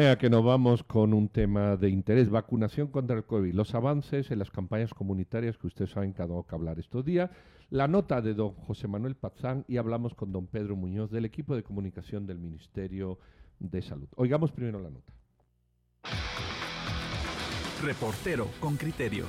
Que nos vamos con un tema de interés, vacunación contra el COVID, los avances en las campañas comunitarias que ustedes saben que ha dado que hablar estos días, la nota de don José Manuel Pazán y hablamos con don Pedro Muñoz del equipo de comunicación del Ministerio de Salud. Oigamos primero la nota. Reportero con criterio.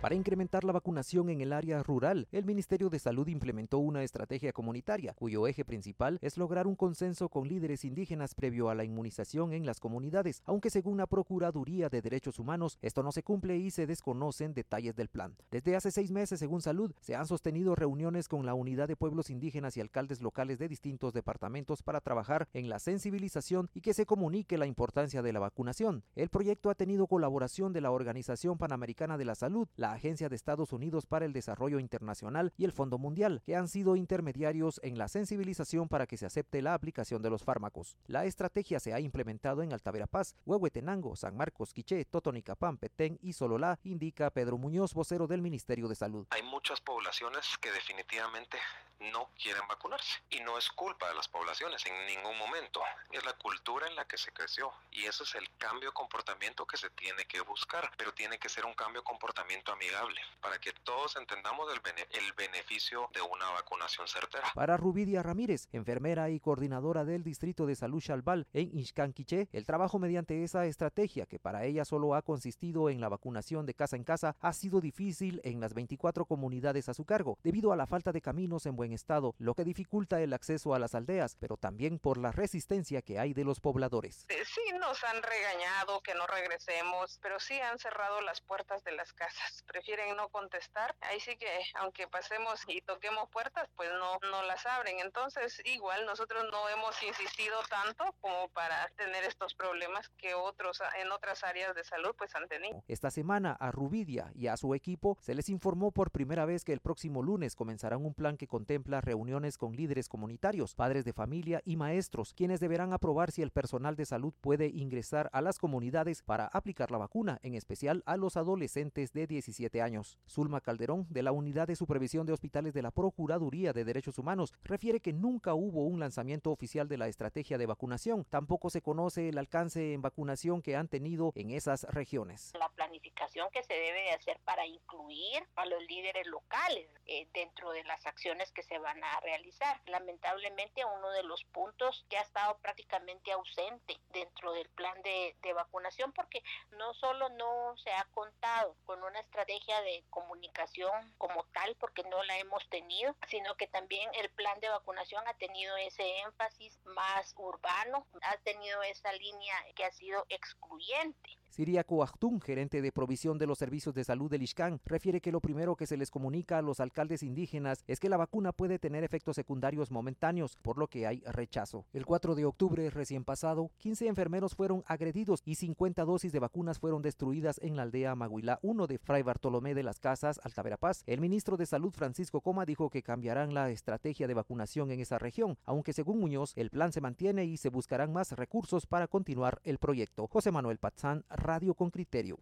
Para incrementar la vacunación en el área rural, el Ministerio de Salud implementó una estrategia comunitaria, cuyo eje principal es lograr un consenso con líderes indígenas previo a la inmunización en las comunidades, aunque según la Procuraduría de Derechos Humanos, esto no se cumple y se desconocen detalles del plan. Desde hace seis meses, según Salud, se han sostenido reuniones con la Unidad de Pueblos Indígenas y alcaldes locales de distintos departamentos para trabajar en la sensibilización y que se comunique la importancia de la vacunación. El proyecto ha tenido colaboración de la Organización Panamericana de la Salud, la Agencia de Estados Unidos para el Desarrollo Internacional y el Fondo Mundial, que han sido intermediarios en la sensibilización para que se acepte la aplicación de los fármacos. La estrategia se ha implementado en Altaverapaz, Huehuetenango, San Marcos, Quiché, Totonicapán, Petén y Sololá, indica Pedro Muñoz, vocero del Ministerio de Salud. Hay muchas poblaciones que definitivamente no quieren vacunarse. Y no es culpa de las poblaciones en ningún momento, es la cultura en la que se creció. Y eso es el cambio de comportamiento que se tiene que buscar, pero tiene que ser un cambio de comportamiento amigable para que todos entendamos el, el beneficio de una vacunación certera. Para Rubidia Ramírez, enfermera y coordinadora del Distrito de Salud Chalbal en Ixcanquiché, el trabajo mediante esa estrategia, que para ella solo ha consistido en la vacunación de casa en casa, ha sido difícil en las 24 comunidades a su cargo, debido a la falta de caminos en buen estado, lo que dificulta el acceso a las aldeas, pero también por la resistencia que hay de los pobladores. Sí, nos han regañado que no regresemos, pero sí han cerrado las puertas de las casas prefieren no contestar, ahí sí que aunque pasemos y toquemos puertas, pues no, no las abren. Entonces, igual nosotros no hemos insistido tanto como para tener estos problemas que otros en otras áreas de salud pues han tenido. Esta semana a Rubidia y a su equipo se les informó por primera vez que el próximo lunes comenzarán un plan que contempla reuniones con líderes comunitarios, padres de familia y maestros, quienes deberán aprobar si el personal de salud puede ingresar a las comunidades para aplicar la vacuna, en especial a los adolescentes de 17 años. Zulma Calderón, de la Unidad de Supervisión de Hospitales de la Procuraduría de Derechos Humanos, refiere que nunca hubo un lanzamiento oficial de la estrategia de vacunación. Tampoco se conoce el alcance en vacunación que han tenido en esas regiones. La planificación que se debe de hacer para incluir a los líderes locales eh, dentro de las acciones que se van a realizar. Lamentablemente uno de los puntos que ha estado prácticamente ausente dentro del plan de, de vacunación porque no solo no se ha contado con una estrategia de comunicación como tal, porque no la hemos tenido, sino que también el plan de vacunación ha tenido ese énfasis más urbano, ha tenido esa línea que ha sido excluyente. Siriaco Achtun, gerente de provisión de los servicios de salud del Ixcán, refiere que lo primero que se les comunica a los alcaldes indígenas es que la vacuna puede tener efectos secundarios momentáneos, por lo que hay rechazo. El 4 de octubre recién pasado, 15 enfermeros fueron agredidos y 50 dosis de vacunas fueron destruidas en la aldea Maguilá 1 de Fray Bartolomé de las Casas, Altaverapaz. El ministro de Salud Francisco Coma dijo que cambiarán la estrategia de vacunación en esa región, aunque según Muñoz el plan se mantiene y se buscarán más recursos para continuar el proyecto. José Manuel Pazán, Radio con Criterio.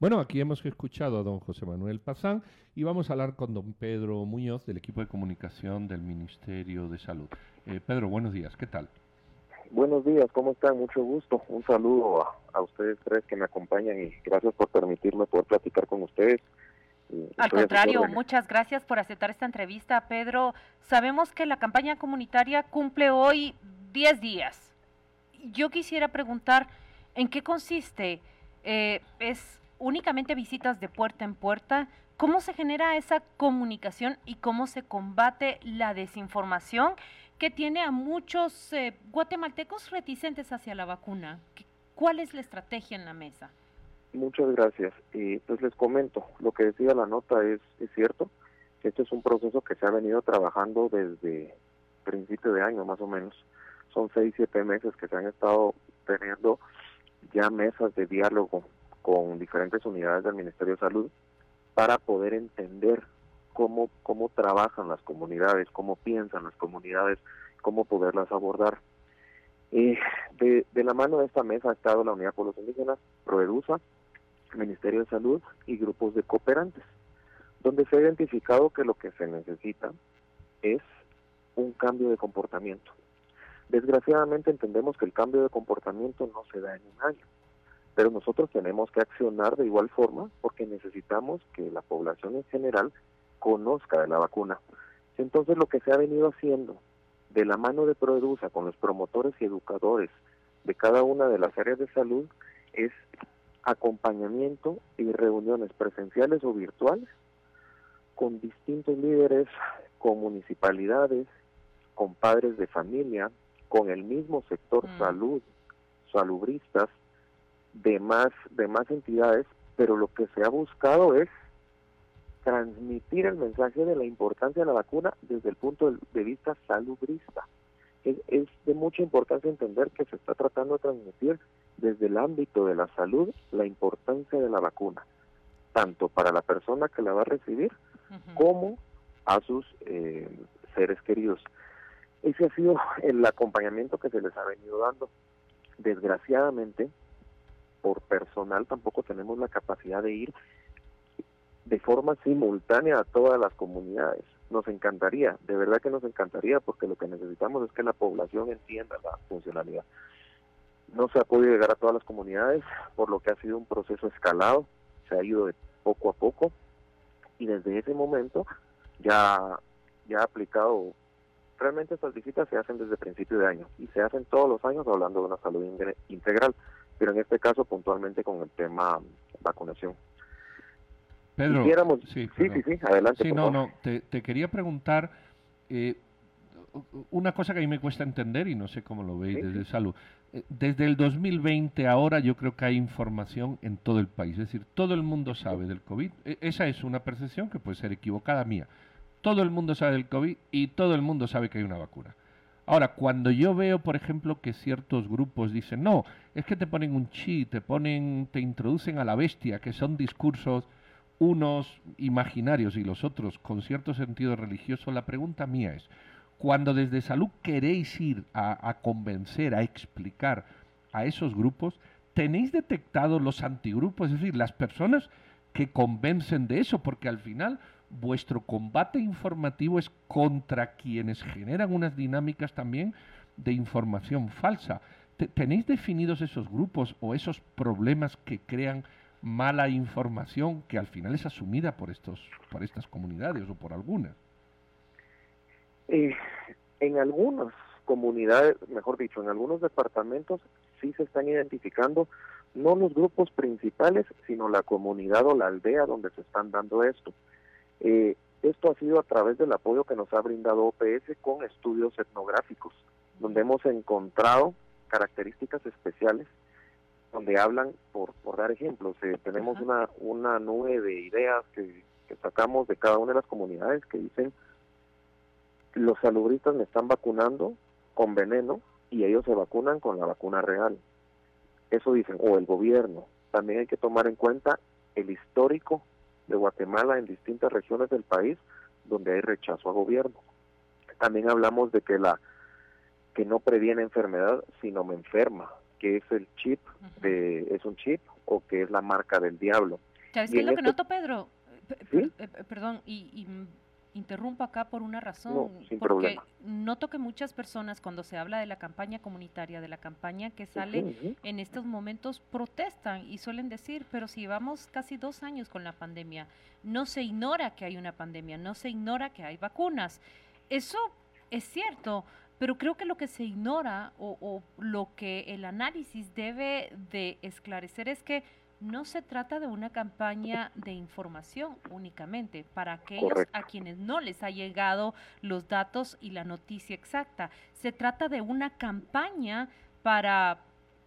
Bueno, aquí hemos escuchado a don José Manuel Pazán y vamos a hablar con don Pedro Muñoz del equipo de comunicación del Ministerio de Salud. Eh, Pedro, buenos días, ¿qué tal? Buenos días, ¿cómo están? Mucho gusto. Un saludo a, ustedes tres que me acompañan y gracias por permitirme poder platicar con ustedes. Al contrario, muchas gracias por aceptar esta entrevista, Pedro. Sabemos que la campaña comunitaria cumple hoy 10 días. Yo quisiera preguntar, ¿En qué consiste? Eh, ¿Es únicamente visitas de puerta en puerta? ¿Cómo se genera esa comunicación y cómo se combate la desinformación que tiene a muchos eh, guatemaltecos reticentes hacia la vacuna? ¿Cuál es la estrategia en la mesa? Muchas gracias. Y pues les comento, lo que decía la nota es, es cierto, este es un proceso que se ha venido trabajando desde principio de año más o menos. Son seis, siete meses que se han estado teniendo ya mesas de diálogo con diferentes unidades del Ministerio de Salud para poder entender cómo, cómo trabajan las comunidades, cómo piensan las comunidades, cómo poderlas abordar. Eh, de, de, la mano de esta mesa ha estado la Unidad de Pueblos Indígenas, Proedusa, Ministerio de Salud y grupos de cooperantes, donde se ha identificado que lo que se necesita es un cambio de comportamiento. Desgraciadamente entendemos que el cambio de comportamiento no se da en un año, pero nosotros tenemos que accionar de igual forma porque necesitamos que la población en general conozca de la vacuna. Entonces lo que se ha venido haciendo de la mano de Proedusa con los promotores y educadores de cada una de las áreas de salud es acompañamiento y reuniones presenciales o virtuales con distintos líderes, con municipalidades, con padres de familia, con el mismo sector mm. salud, salubristas, de más, de más entidades, pero lo que se ha buscado es transmitir el mensaje de la importancia de la vacuna desde el punto de vista salubrista. Es, es, de mucha importancia entender que se está tratando de transmitir desde el ámbito de la salud la importancia de la vacuna, tanto para la persona que la va a recibir como a sus eh, seres queridos. Ese ha sido el acompañamiento que se les ha venido dando. Desgraciadamente, por personal tampoco tenemos la capacidad de ir de forma simultánea a todas las comunidades. Nos encantaría, de verdad que nos encantaría, porque lo que necesitamos es que la población entienda la funcionalidad. No se ha podido llegar a todas las comunidades, por lo que ha sido un proceso escalado, se ha ido de poco a poco, y desde ese momento ya, ya ha aplicado, realmente estas visitas se hacen desde principio de año, y se hacen todos los años hablando de una salud integral, pero en este caso puntualmente con el tema vacunación. Pedro, sí, sí, sí, adelante. Sí, no, no, te, quería preguntar eh, una cosa que a mí me cuesta entender y no sé cómo lo veis desde salud. Eh, desde el 2020 ahora yo creo que hay información en todo el país, es decir, todo el mundo sabe del COVID. E, esa es una percepción que puede ser equivocada mía. Todo el mundo sabe del COVID y todo el mundo sabe que hay una vacuna. Ahora, cuando yo veo, por ejemplo, que ciertos grupos dicen, no, es que te ponen un chi, te ponen, te introducen a la bestia, que son discursos unos imaginarios y los otros con cierto sentido religioso, la pregunta mía es, cuando desde salud queréis ir a, convencer, a explicar a esos grupos, ¿tenéis detectado los antigrupos? Es decir, las personas que convencen de eso, porque al final vuestro combate informativo es contra quienes generan unas dinámicas también de información falsa. ¿Tenéis definidos esos grupos o esos problemas que crean mala información que al final es asumida por estos por estas comunidades o por algunas eh, en algunas comunidades mejor dicho en algunos departamentos sí se están identificando no los grupos principales sino la comunidad o la aldea donde se están dando esto eh, esto ha sido a través del apoyo que nos ha brindado OPS con estudios etnográficos donde hemos encontrado características especiales donde hablan, por, por dar ejemplos, eh, tenemos una, una nube de ideas que, sacamos de cada una de las comunidades que dicen, los salubristas me están vacunando con veneno y ellos se vacunan con la vacuna real. Eso dicen, o el gobierno. También hay que tomar en cuenta el histórico de Guatemala en distintas regiones del país donde hay rechazo a gobierno. También hablamos de que la que no previene enfermedad, sino me enferma que es el chip, de, es un chip o que es la marca del diablo. ¿Sabes qué es lo que este noto, Pedro? Eh, perdón, y, interrumpo acá por una razón, porque noto que muchas personas cuando se habla de la campaña comunitaria, de la campaña que sale en estos momentos, protestan y suelen decir, pero si llevamos casi dos años con la pandemia, no se ignora que hay una pandemia, no se ignora que hay vacunas. Eso es cierto, pero creo que lo que se ignora o, lo que el análisis debe de esclarecer es que no se trata de una campaña de información únicamente para aquellos a quienes no les ha llegado los datos y la noticia exacta. Se trata de una campaña para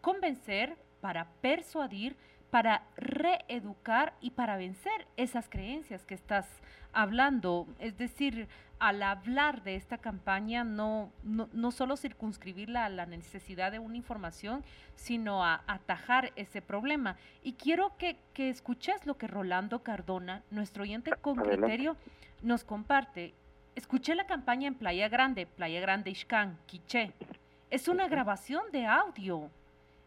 convencer, para persuadir, para reeducar y para vencer esas creencias que estás hablando. Es decir, al hablar de esta campaña, no, no, solo circunscribirla a la necesidad de una información, sino a atajar ese problema. Y quiero que, que escuches lo que Rolando Cardona, nuestro oyente con criterio, nos comparte. Escuché la campaña en Playa Grande, Playa Grande Ixcán, Quiché. Es una grabación de audio.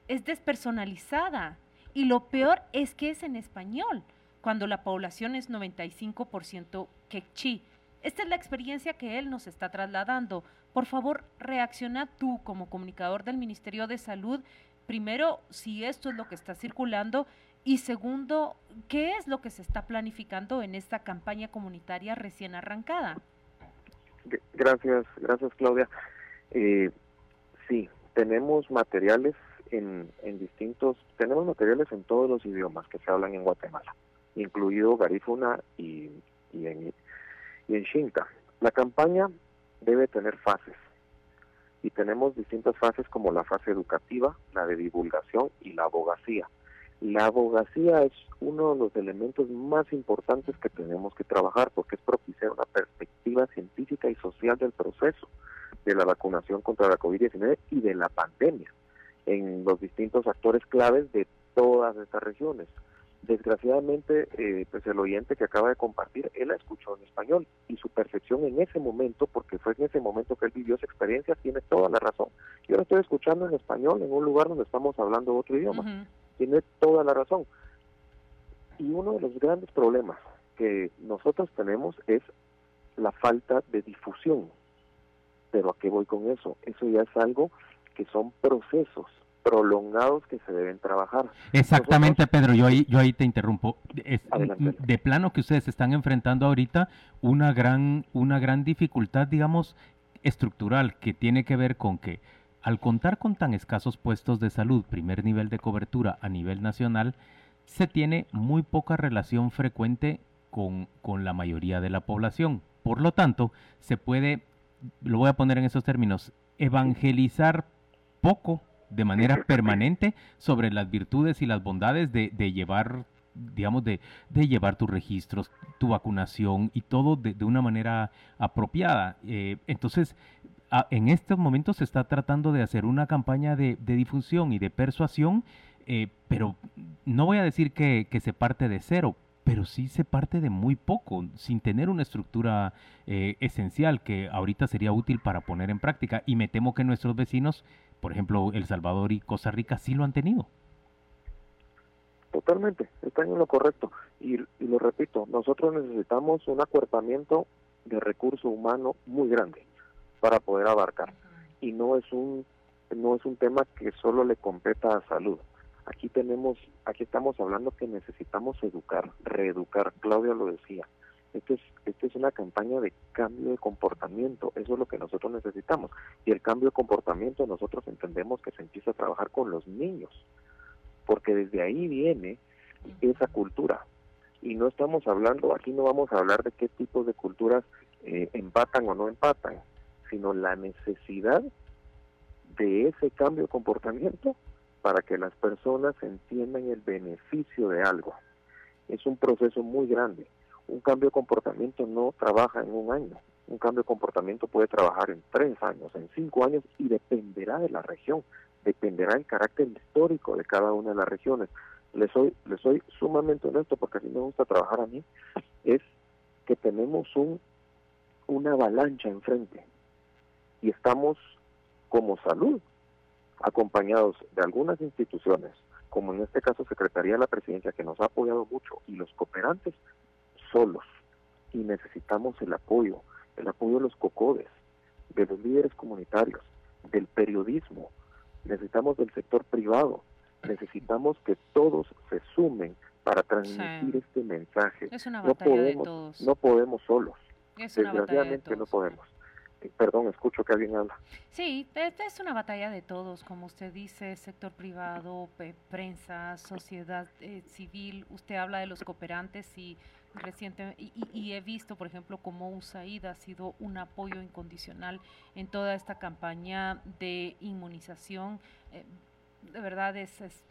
Es despersonalizada. Y lo peor es que es en español, cuando la población es 95% quechí. Esta es la experiencia que él nos está trasladando. Por favor, reacciona tú como comunicador del Ministerio de Salud. Primero, si esto es lo que está circulando y segundo, ¿qué es lo que se está planificando en esta campaña comunitaria recién arrancada? Gracias, gracias Claudia. Eh, sí, tenemos materiales en, en distintos, tenemos materiales en todos los idiomas que se hablan en Guatemala, incluido Garífuna y, y en, y en Xinca. La campaña debe tener fases y tenemos distintas fases como la fase educativa, la de divulgación y la abogacía. La abogacía es uno de los elementos más importantes que tenemos que trabajar porque es propiciar una perspectiva científica y social del proceso de la vacunación contra la COVID-19 y de la pandemia en los distintos actores claves de todas estas regiones. Desgraciadamente, eh, pues el oyente que acaba de compartir, él la escuchó en español y su percepción en ese momento, porque fue en ese momento que él vivió esa experiencia, tiene toda la razón. Yo lo estoy escuchando en español en un lugar donde estamos hablando otro idioma. Tiene toda la razón. Y uno de los grandes problemas que nosotros tenemos es la falta de difusión. Pero ¿a qué voy con eso? Eso ya es algo que son procesos prolongados que se deben trabajar. Exactamente, Pedro, yo ahí, yo ahí te interrumpo. de plano que ustedes están enfrentando ahorita una gran, una gran dificultad, digamos, estructural que tiene que ver con que al contar con tan escasos puestos de salud, primer nivel de cobertura a nivel nacional, se tiene muy poca relación frecuente con, con la mayoría de la población. Por lo tanto, se puede, lo voy a poner en esos términos, evangelizar poco de manera permanente sobre las virtudes y las bondades de, llevar digamos, de, de, llevar tus registros, tu vacunación y todo de, una manera apropiada. Eh, entonces, en estos momentos se está tratando de hacer una campaña de, difusión y de persuasión, eh, pero no voy a decir que, que, se parte de cero, pero sí se parte de muy poco, sin tener una estructura eh, esencial que ahorita sería útil para poner en práctica. Y me temo que nuestros vecinos por ejemplo, El Salvador y Costa Rica sí lo han tenido. Totalmente, están en lo correcto. Y, lo repito, nosotros necesitamos un acuerpamiento de recurso humano muy grande para poder abarcar. Y no es un no es un tema que solo le competa a salud. Aquí tenemos, aquí estamos hablando que necesitamos educar, reeducar. Claudia lo decía. Esto es, esto es una campaña de cambio de comportamiento, eso es lo que nosotros necesitamos. Y el cambio de comportamiento nosotros entendemos que se empieza a trabajar con los niños, porque desde ahí viene esa cultura. Y no estamos hablando, aquí no vamos a hablar de qué tipos de culturas eh, empatan o no empatan, sino la necesidad de ese cambio de comportamiento para que las personas entiendan el beneficio de algo. Es un proceso muy grande un cambio de comportamiento no trabaja en un año. Un cambio de comportamiento puede trabajar en tres años, en cinco años y dependerá de la región, dependerá del carácter histórico de cada una de las regiones. Les soy, les soy sumamente honesto porque así me gusta trabajar a mí, es que tenemos un, una avalancha enfrente y estamos como salud acompañados de algunas instituciones, como en este caso Secretaría de la Presidencia, que nos ha apoyado mucho, y los cooperantes solos y necesitamos el apoyo, el apoyo de los cocodes, de los líderes comunitarios, del periodismo, necesitamos del sector privado, necesitamos que todos se sumen para transmitir este mensaje. no podemos, no podemos solos. Desgraciadamente no podemos. Eh, perdón, escucho que alguien habla. Sí, es una batalla de todos, como usted dice, sector privado, prensa, sociedad eh, civil. Usted habla de los cooperantes y reciente y, he visto, por ejemplo, cómo USAID ha sido un apoyo incondicional en toda esta campaña de inmunización. Eh, de verdad es, es,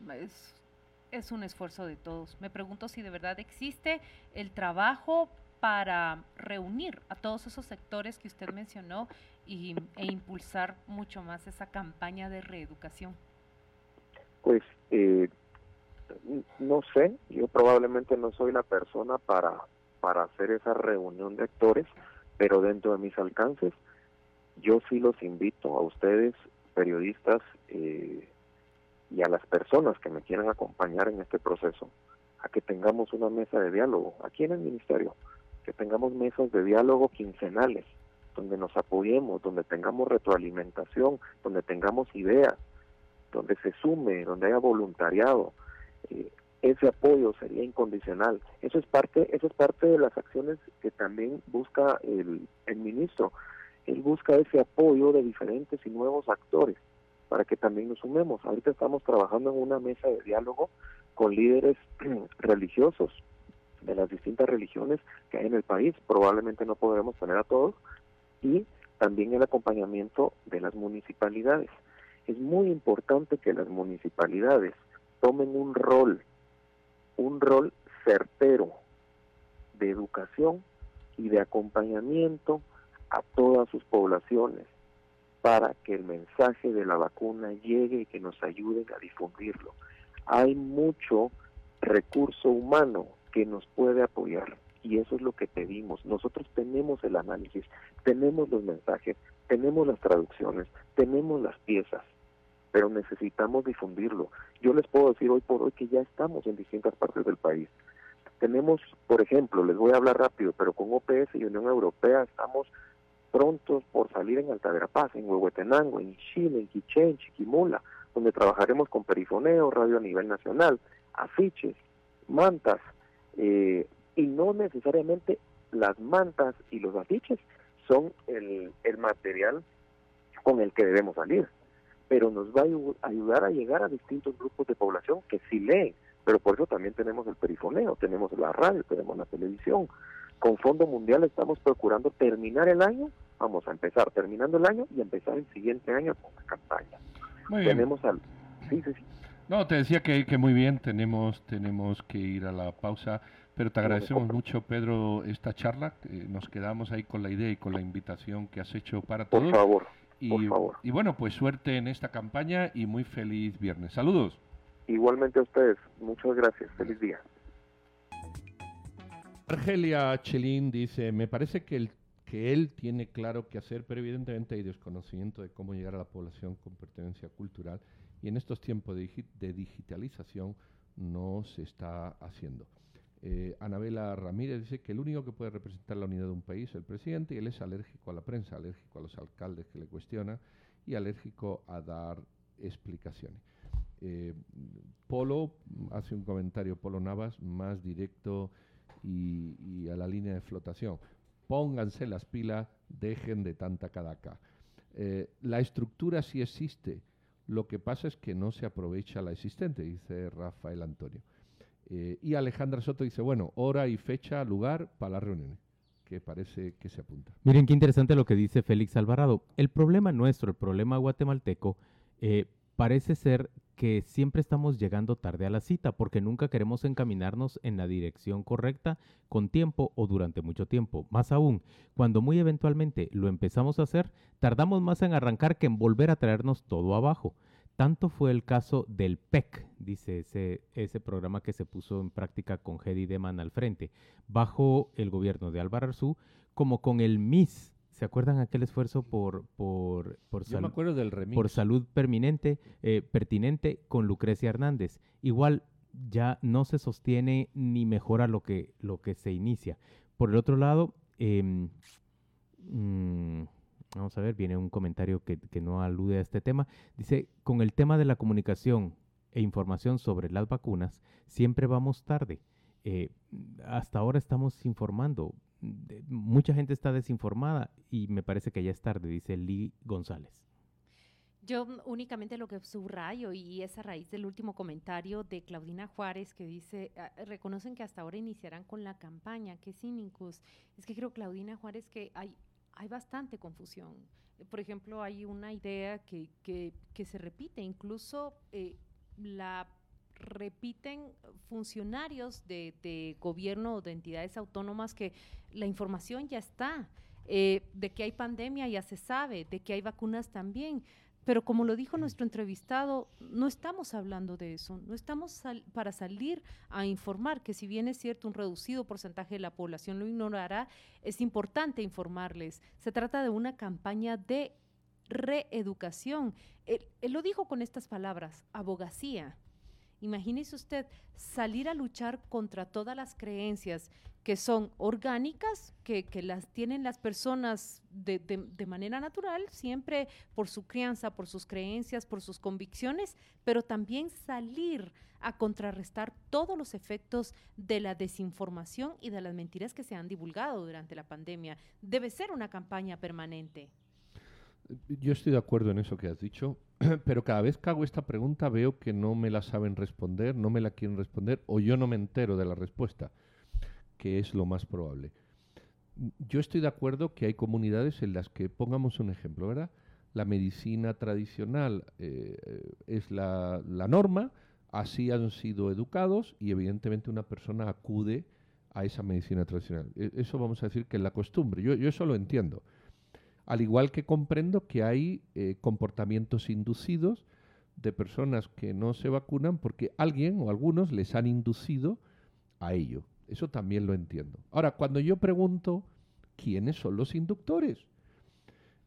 es, un esfuerzo de todos. Me pregunto si de verdad existe el trabajo para reunir a todos esos sectores que usted mencionó y, e impulsar mucho más esa campaña de reeducación. Pues eh, no sé, yo probablemente no soy la persona para, para hacer esa reunión de actores, pero dentro de mis alcances, yo sí los invito a ustedes, periodistas, eh, y a las personas que me quieran acompañar en este proceso, a que tengamos una mesa de diálogo aquí en el ministerio, que tengamos mesas de diálogo quincenales, donde nos apoyemos, donde tengamos retroalimentación, donde tengamos ideas, donde se sume, donde haya voluntariado. Eh, ese apoyo sería incondicional. Eso es parte, eso es parte de las acciones que también busca el, el ministro. Él busca ese apoyo de diferentes y nuevos actores para que también nos sumemos. Ahorita estamos trabajando en una mesa de diálogo con líderes religiosos de las distintas religiones que hay en el país. Probablemente no podremos tener a todos. Y también el acompañamiento de las municipalidades. Es muy importante que las municipalidades tomen un rol, un rol certero de educación y de acompañamiento a todas sus poblaciones para que el mensaje de la vacuna llegue y que nos ayuden a difundirlo. Hay mucho recurso humano que nos puede apoyar y eso es lo que pedimos. Nosotros tenemos el análisis, tenemos los mensajes, tenemos las traducciones, tenemos las piezas, pero necesitamos difundirlo. Yo les puedo decir hoy por hoy que ya estamos en distintas partes del país. Tenemos, por ejemplo, les voy a hablar rápido, pero con OPS y Unión Europea estamos prontos por salir en Alta Paz, en Huehuetenango, en Chile, en Quiché, en Chiquimula, donde trabajaremos con perifoneo, radio a nivel nacional, afiches, mantas, eh, y no necesariamente las mantas y los afiches son el, el material con el que debemos salir, pero nos va a ayudar a llegar a distintos grupos de población que sí leen, pero por eso también tenemos el perifoneo, tenemos la radio, tenemos la televisión, con Fondo Mundial estamos procurando terminar el año, vamos a empezar terminando el año y empezar el siguiente año con la campaña. Muy bien. Tenemos al... Sí, sí, sí. No, te decía que, que muy bien, tenemos, tenemos que ir a la pausa, pero te agradecemos mucho, Pedro, esta charla. nos quedamos ahí con la idea y con la invitación que has hecho para todos. Por favor, y, por favor. Y bueno, pues suerte en esta campaña y muy feliz viernes. Saludos. Igualmente a ustedes, muchas gracias, feliz día. Argelia Chelín dice, me parece que, el, que él tiene claro qué hacer, pero evidentemente hay desconocimiento de cómo llegar a la población con pertenencia cultural y en estos tiempos de, digitalización no se está haciendo. Eh, Anabela Ramírez dice que el único que puede representar la unidad de un país es el presidente y él es alérgico a la prensa, alérgico a los alcaldes que le cuestionan y alérgico a dar explicaciones. Eh, Polo hace un comentario, Polo Navas, más directo y, a la línea de flotación. Pónganse las pilas, dejen de tanta cadaca. Eh, la estructura sí existe, lo que pasa es que no se aprovecha la existente, dice Rafael Antonio. Eh, y Alejandra Soto dice, bueno, hora y fecha, lugar para las reuniones, que parece que se apunta. Miren qué interesante lo que dice Félix Alvarado. El problema nuestro, el problema guatemalteco, eh, parece ser que siempre estamos llegando tarde a la cita porque nunca queremos encaminarnos en la dirección correcta con tiempo o durante mucho tiempo. Más aún, cuando muy eventualmente lo empezamos a hacer, tardamos más en arrancar que en volver a traernos todo abajo. Tanto fue el caso del PEC, dice ese, ese programa que se puso en práctica con Hedy Deman al frente, bajo el gobierno de Álvaro Arzú, como con el MIS, ¿Se acuerdan aquel esfuerzo por, por, por, por salud permanente, eh, pertinente con Lucrecia Hernández? Igual ya no se sostiene ni mejora lo que, lo que se inicia. Por el otro lado, em, mm, vamos a ver, viene un comentario que, que no alude a este tema. Dice, con el tema de la comunicación e información sobre las vacunas, siempre vamos tarde. Eh, hasta ahora estamos informando mucha gente está desinformada y me parece que ya es tarde, dice Lee González. Yo únicamente lo que subrayo y es a raíz del último comentario de Claudina Juárez que dice, ah, reconocen que hasta ahora iniciarán con la campaña, qué cínicos. Es que creo, Claudina Juárez, que hay, hay bastante confusión. Por ejemplo, hay una idea que, que, que se repite, incluso eh, la repiten funcionarios de, gobierno o de entidades autónomas que la información ya está. Eh, de que hay pandemia ya se sabe, de que hay vacunas también, Pero como lo dijo nuestro entrevistado, no estamos hablando de eso, no estamos para salir a informar que si bien es cierto un reducido porcentaje de la población lo ignorará, es importante informarles. Se trata de una campaña de reeducación. Él, él lo dijo con estas palabras, abogacía. Imagínese usted salir a luchar contra todas las creencias que son orgánicas, que, las tienen las personas de, de, manera natural, siempre por su crianza, por sus creencias, por sus convicciones, pero también salir a contrarrestar todos los efectos de la desinformación y de las mentiras que se han divulgado durante la pandemia. Debe ser una campaña permanente. Yo estoy de acuerdo en eso que has dicho, pero cada vez que hago esta pregunta veo que no me la saben responder, no me la quieren responder o yo no me entero de la respuesta que es lo más probable. Yo estoy de acuerdo que hay comunidades en las que, pongamos un ejemplo, ¿verdad? La medicina tradicional eh, es la, norma, así han sido educados y evidentemente una persona acude a esa medicina tradicional. E, eso vamos a decir que es la costumbre. Yo, eso lo entiendo. Al igual que comprendo que hay eh, comportamientos inducidos de personas que no se vacunan porque alguien o algunos les han inducido a ello. Eso también lo entiendo. Ahora, cuando yo pregunto quiénes son los inductores,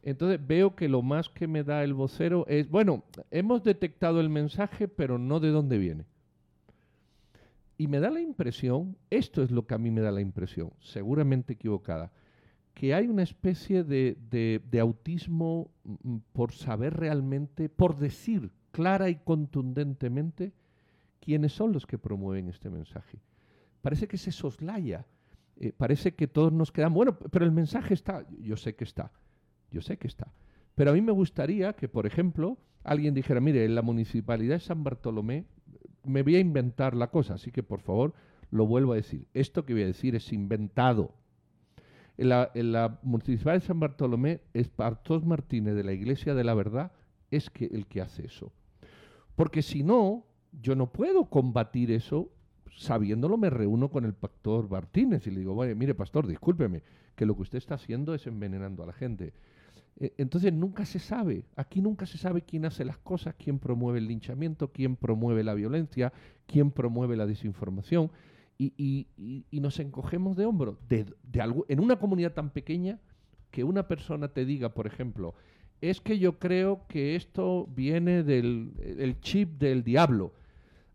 entonces veo que lo más que me da el vocero es, bueno, hemos detectado el mensaje, pero no de dónde viene. Y me da la impresión, esto es lo que a mí me da la impresión, seguramente equivocada, que hay una especie de, de autismo mm, por saber realmente, por decir clara y contundentemente quiénes son los que promueven este mensaje parece que se soslaya, eh, parece que todos nos quedamos, bueno, pero el mensaje está, yo sé que está, yo sé que está. Pero a mí me gustaría que, por ejemplo, alguien dijera, mire, en la municipalidad de San Bartolomé me voy a inventar la cosa, así que por favor lo vuelvo a decir. Esto que voy a decir es inventado. En la, en la municipalidad de San Bartolomé, Espartos Martínez de la Iglesia de la Verdad es que el que hace eso. Porque si no, yo no puedo combatir eso sabiéndolo me reúno con el pastor Martínez y le digo, mire pastor, discúlpeme, que lo que usted está haciendo es envenenando a la gente. E, entonces nunca se sabe, aquí nunca se sabe quién hace las cosas, quién promueve el linchamiento, quién promueve la violencia, quién promueve la desinformación y, nos encogemos de hombro. De, algo, en una comunidad tan pequeña que una persona te diga, por ejemplo, es que yo creo que esto viene del chip del diablo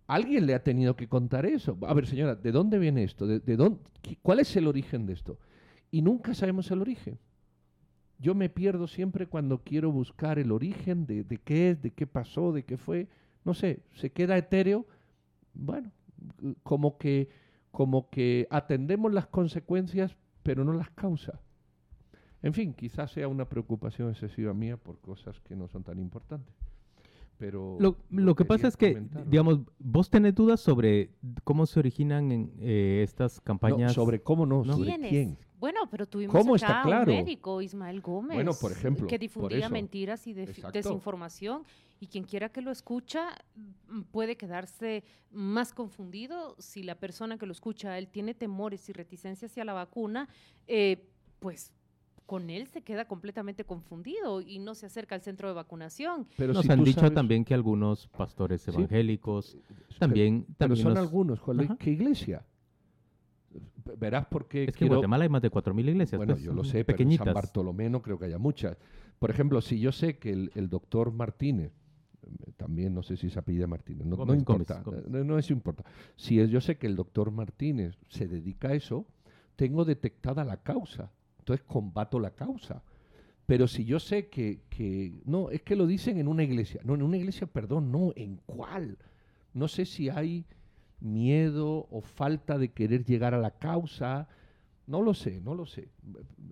Alguien le ha tenido que contar eso. A ver, señora, ¿de dónde viene esto? ¿De, dónde, ¿Cuál es el origen de esto? Y nunca sabemos el origen. Yo me pierdo siempre cuando quiero buscar el origen de, de qué es, de qué pasó, de qué fue. No sé, se queda etéreo. Bueno, como que, como que atendemos las consecuencias, pero no las causas. En fin, quizás sea una preocupación excesiva mía por cosas que no son tan importantes. Pero lo, que pasa es que, digamos, vos tenés dudas sobre cómo se originan en, eh, estas campañas. sobre cómo no, sobre quién. Bueno, pero tuvimos acá está claro? un médico, Ismael Gómez, bueno, por ejemplo, que difundía mentiras y desinformación y quien quiera que lo escucha mm, puede quedarse más confundido si la persona que lo escucha, él tiene temores y reticencias hacia la vacuna, eh, pues con él se queda completamente confundido y no se acerca al centro de vacunación. Pero Nos han dicho también que algunos pastores evangélicos también, pero, son algunos, ¿qué iglesia? Verás por qué. Es que en Guatemala hay más de 4.000 iglesias. Bueno, pues, yo lo sé, pequeñitas. pero en San Bartolomé no creo que haya muchas. Por ejemplo, si yo sé que el, doctor Martínez, también no sé si se apellida Martínez, no, importa, No, no, es importa. Si yo sé que el doctor Martínez se dedica a eso, tengo detectada la causa entonces combato la causa. Pero si yo sé que, que, no, es que lo dicen en una iglesia, no, en una iglesia, perdón, no, ¿en cuál? No sé si hay miedo o falta de querer llegar a la causa, no lo sé, no lo sé.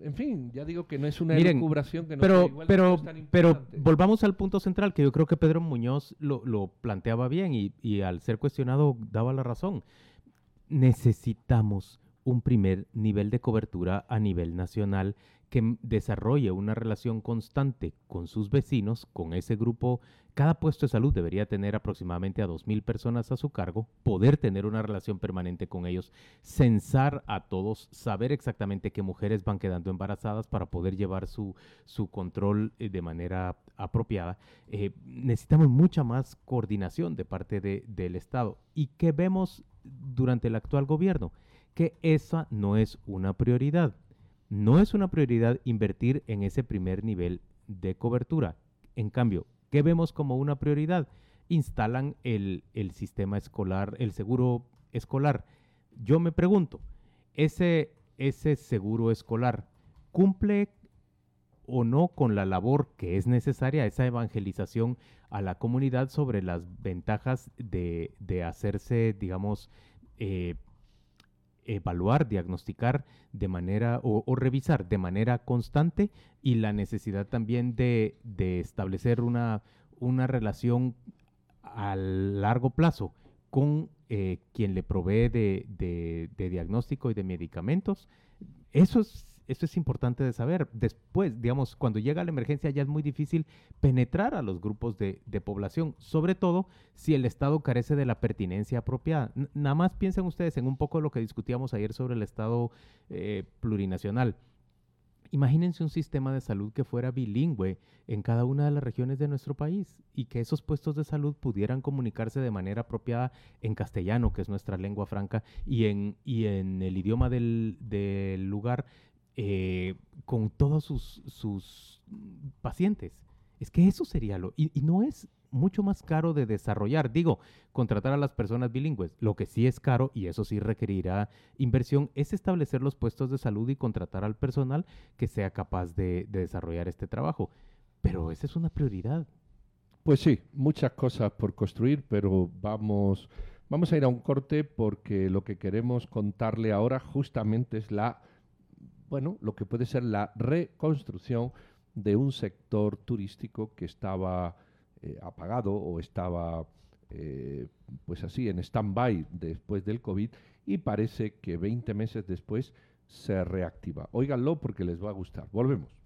En fin, ya digo que no es una Miren, que no pero, pero, pero volvamos al punto central, que yo creo que Pedro Muñoz lo, lo planteaba bien y, y al ser cuestionado daba la razón. Necesitamos un primer nivel de cobertura a nivel nacional que desarrolle una relación constante con sus vecinos, con ese grupo. Cada puesto de salud debería tener aproximadamente a 2.000 personas a su cargo, poder tener una relación permanente con ellos, censar a todos, saber exactamente qué mujeres van quedando embarazadas para poder llevar su, su control eh, de manera apropiada. Eh, necesitamos mucha más coordinación de parte del Estado. ¿Y qué vemos durante el actual gobierno? Que esa no es una prioridad no es una prioridad invertir en ese primer nivel de cobertura. En cambio, ¿qué vemos como una prioridad? Instalan el, sistema escolar, el seguro escolar. Yo me pregunto, ¿ese, ese seguro escolar cumple o no con la labor que es necesaria, esa evangelización a la comunidad sobre las ventajas de, hacerse, digamos, eh, evaluar, diagnosticar de manera o, revisar de manera constante y la necesidad también de, establecer una, una, relación a largo plazo con eh, quien le provee de, de, diagnóstico y de medicamentos. Eso es eso es importante de saber. Después, digamos, cuando llega la emergencia ya es muy difícil penetrar a los grupos de, población, sobre todo si el Estado carece de la pertinencia apropiada. nada más piensen ustedes en un poco lo que discutíamos ayer sobre el Estado eh, plurinacional. Imagínense un sistema de salud que fuera bilingüe en cada una de las regiones de nuestro país y que esos puestos de salud pudieran comunicarse de manera apropiada en castellano, que es nuestra lengua franca, y en, y en el idioma del, del lugar eh, con todos sus, sus, pacientes. Es que eso sería lo... Y, no es mucho más caro de desarrollar. Digo, contratar a las personas bilingües. Lo que sí es caro, y eso sí requerirá inversión, es establecer los puestos de salud y contratar al personal que sea capaz de, de desarrollar este trabajo. Pero esa es una prioridad. Pues sí, muchas cosas por construir, pero vamos, vamos a ir a un corte porque lo que queremos contarle ahora justamente es la bueno, lo que puede ser la reconstrucción de un sector turístico que estaba eh, apagado o estaba eh, pues así en stand-by después del COVID y parece que 20 meses después se reactiva. Óiganlo porque les va a gustar. Volvemos.